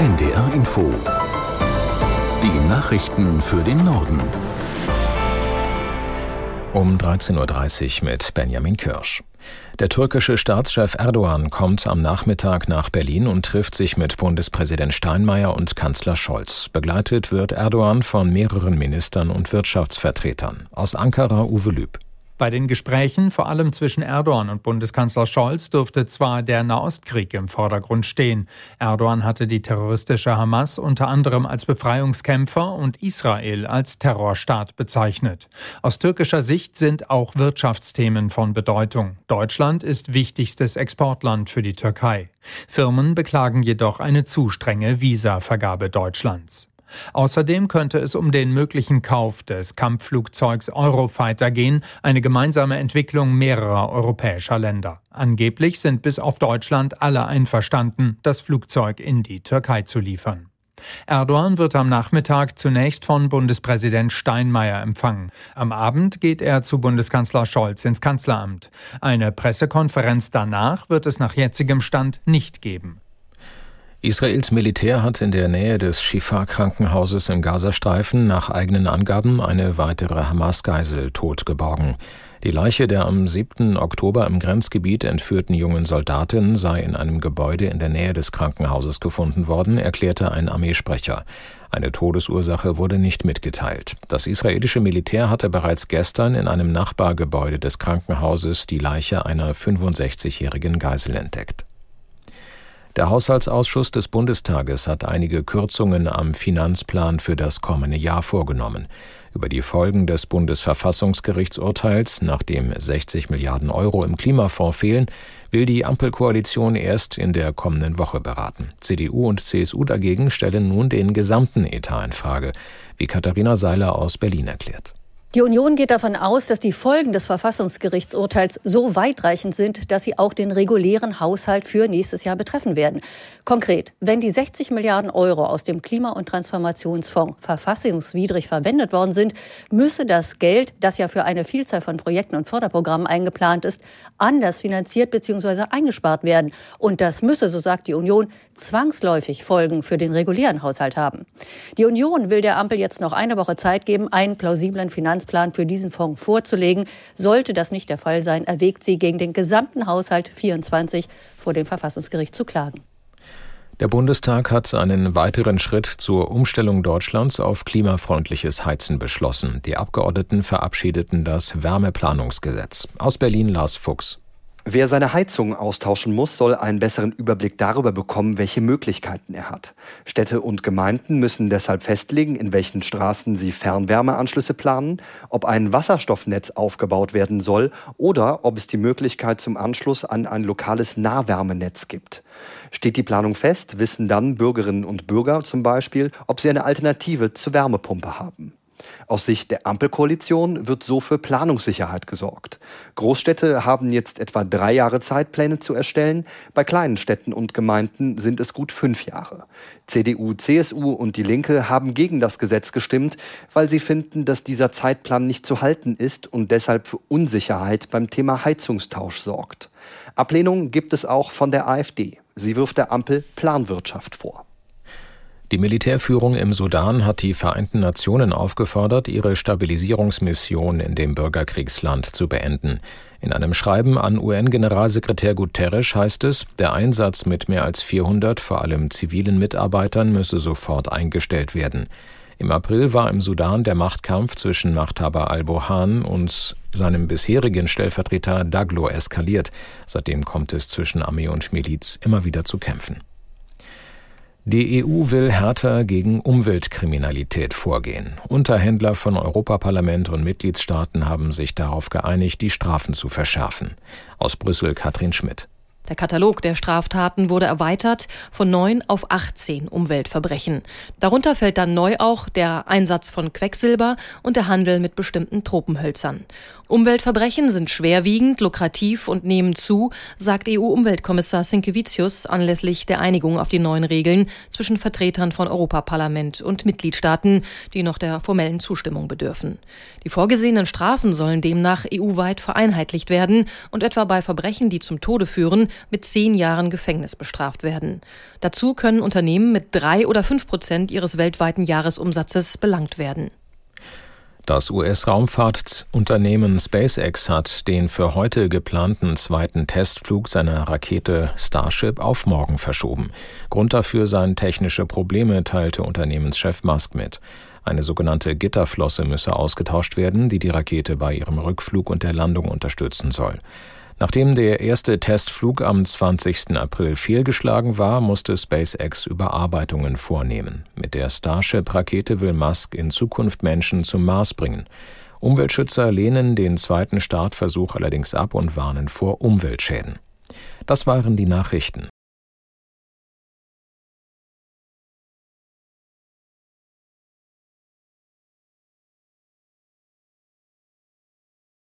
NDR Info. Die Nachrichten für den Norden. Um 13.30 Uhr mit Benjamin Kirsch. Der türkische Staatschef Erdogan kommt am Nachmittag nach Berlin und trifft sich mit Bundespräsident Steinmeier und Kanzler Scholz. Begleitet wird Erdogan von mehreren Ministern und Wirtschaftsvertretern. Aus Ankara Uwe Lüb. Bei den Gesprächen, vor allem zwischen Erdogan und Bundeskanzler Scholz, dürfte zwar der Nahostkrieg im Vordergrund stehen. Erdogan hatte die terroristische Hamas unter anderem als Befreiungskämpfer und Israel als Terrorstaat bezeichnet. Aus türkischer Sicht sind auch Wirtschaftsthemen von Bedeutung. Deutschland ist wichtigstes Exportland für die Türkei. Firmen beklagen jedoch eine zu strenge Visavergabe Deutschlands. Außerdem könnte es um den möglichen Kauf des Kampfflugzeugs Eurofighter gehen, eine gemeinsame Entwicklung mehrerer europäischer Länder. Angeblich sind bis auf Deutschland alle einverstanden, das Flugzeug in die Türkei zu liefern. Erdogan wird am Nachmittag zunächst von Bundespräsident Steinmeier empfangen. Am Abend geht er zu Bundeskanzler Scholz ins Kanzleramt. Eine Pressekonferenz danach wird es nach jetzigem Stand nicht geben. Israels Militär hat in der Nähe des Shifa-Krankenhauses im Gazastreifen nach eigenen Angaben eine weitere Hamas-Geisel tot geborgen. Die Leiche der am 7. Oktober im Grenzgebiet entführten jungen Soldatin sei in einem Gebäude in der Nähe des Krankenhauses gefunden worden, erklärte ein Armeesprecher. Eine Todesursache wurde nicht mitgeteilt. Das israelische Militär hatte bereits gestern in einem Nachbargebäude des Krankenhauses die Leiche einer 65-jährigen Geisel entdeckt. Der Haushaltsausschuss des Bundestages hat einige Kürzungen am Finanzplan für das kommende Jahr vorgenommen. Über die Folgen des Bundesverfassungsgerichtsurteils, nachdem 60 Milliarden Euro im Klimafonds fehlen, will die Ampelkoalition erst in der kommenden Woche beraten. CDU und CSU dagegen stellen nun den gesamten Etat in Frage, wie Katharina Seiler aus Berlin erklärt. Die Union geht davon aus, dass die Folgen des Verfassungsgerichtsurteils so weitreichend sind, dass sie auch den regulären Haushalt für nächstes Jahr betreffen werden. Konkret, wenn die 60 Milliarden Euro aus dem Klima- und Transformationsfonds verfassungswidrig verwendet worden sind, müsse das Geld, das ja für eine Vielzahl von Projekten und Förderprogrammen eingeplant ist, anders finanziert bzw. eingespart werden. Und das müsse, so sagt die Union, zwangsläufig Folgen für den regulären Haushalt haben. Die Union will der Ampel jetzt noch eine Woche Zeit geben, einen plausiblen Finanz Finanzplan für diesen Fonds vorzulegen. Sollte das nicht der Fall sein, erwägt sie, gegen den gesamten Haushalt 24 vor dem Verfassungsgericht zu klagen. Der Bundestag hat einen weiteren Schritt zur Umstellung Deutschlands auf klimafreundliches Heizen beschlossen. Die Abgeordneten verabschiedeten das Wärmeplanungsgesetz. Aus Berlin Lars Fuchs. Wer seine Heizung austauschen muss, soll einen besseren Überblick darüber bekommen, welche Möglichkeiten er hat. Städte und Gemeinden müssen deshalb festlegen, in welchen Straßen sie Fernwärmeanschlüsse planen, ob ein Wasserstoffnetz aufgebaut werden soll oder ob es die Möglichkeit zum Anschluss an ein lokales Nahwärmenetz gibt. Steht die Planung fest, wissen dann Bürgerinnen und Bürger zum Beispiel, ob sie eine Alternative zur Wärmepumpe haben. Aus Sicht der Ampelkoalition wird so für Planungssicherheit gesorgt. Großstädte haben jetzt etwa drei Jahre Zeitpläne zu erstellen. Bei kleinen Städten und Gemeinden sind es gut fünf Jahre. CDU, CSU und die Linke haben gegen das Gesetz gestimmt, weil sie finden, dass dieser Zeitplan nicht zu halten ist und deshalb für Unsicherheit beim Thema Heizungstausch sorgt. Ablehnung gibt es auch von der AfD. Sie wirft der Ampel Planwirtschaft vor. Die Militärführung im Sudan hat die Vereinten Nationen aufgefordert, ihre Stabilisierungsmission in dem Bürgerkriegsland zu beenden. In einem Schreiben an UN-Generalsekretär Guterres heißt es, der Einsatz mit mehr als 400 vor allem zivilen Mitarbeitern müsse sofort eingestellt werden. Im April war im Sudan der Machtkampf zwischen Machthaber al-Burhan und seinem bisherigen Stellvertreter Daglo eskaliert. Seitdem kommt es zwischen Armee und Miliz immer wieder zu Kämpfen. Die EU will härter gegen Umweltkriminalität vorgehen. Unterhändler von Europaparlament und Mitgliedstaaten haben sich darauf geeinigt, die Strafen zu verschärfen. Aus Brüssel Katrin Schmidt. Der Katalog der Straftaten wurde erweitert von neun auf 18 Umweltverbrechen. Darunter fällt dann neu auch der Einsatz von Quecksilber und der Handel mit bestimmten Tropenhölzern. Umweltverbrechen sind schwerwiegend, lukrativ und nehmen zu, sagt EU-Umweltkommissar Sinkevicius anlässlich der Einigung auf die neuen Regeln zwischen Vertretern von Europaparlament und Mitgliedstaaten, die noch der formellen Zustimmung bedürfen. Die vorgesehenen Strafen sollen demnach EU-weit vereinheitlicht werden und etwa bei Verbrechen, die zum Tode führen, mit zehn Jahren Gefängnis bestraft werden. Dazu können Unternehmen mit drei oder fünf Prozent ihres weltweiten Jahresumsatzes belangt werden. Das US-Raumfahrtsunternehmen SpaceX hat den für heute geplanten zweiten Testflug seiner Rakete Starship auf morgen verschoben. Grund dafür seien technische Probleme, teilte Unternehmenschef Musk mit. Eine sogenannte Gitterflosse müsse ausgetauscht werden, die die Rakete bei ihrem Rückflug und der Landung unterstützen soll. Nachdem der erste Testflug am 20. April fehlgeschlagen war, musste SpaceX Überarbeitungen vornehmen. Mit der Starship-Rakete will Musk in Zukunft Menschen zum Mars bringen. Umweltschützer lehnen den zweiten Startversuch allerdings ab und warnen vor Umweltschäden. Das waren die Nachrichten.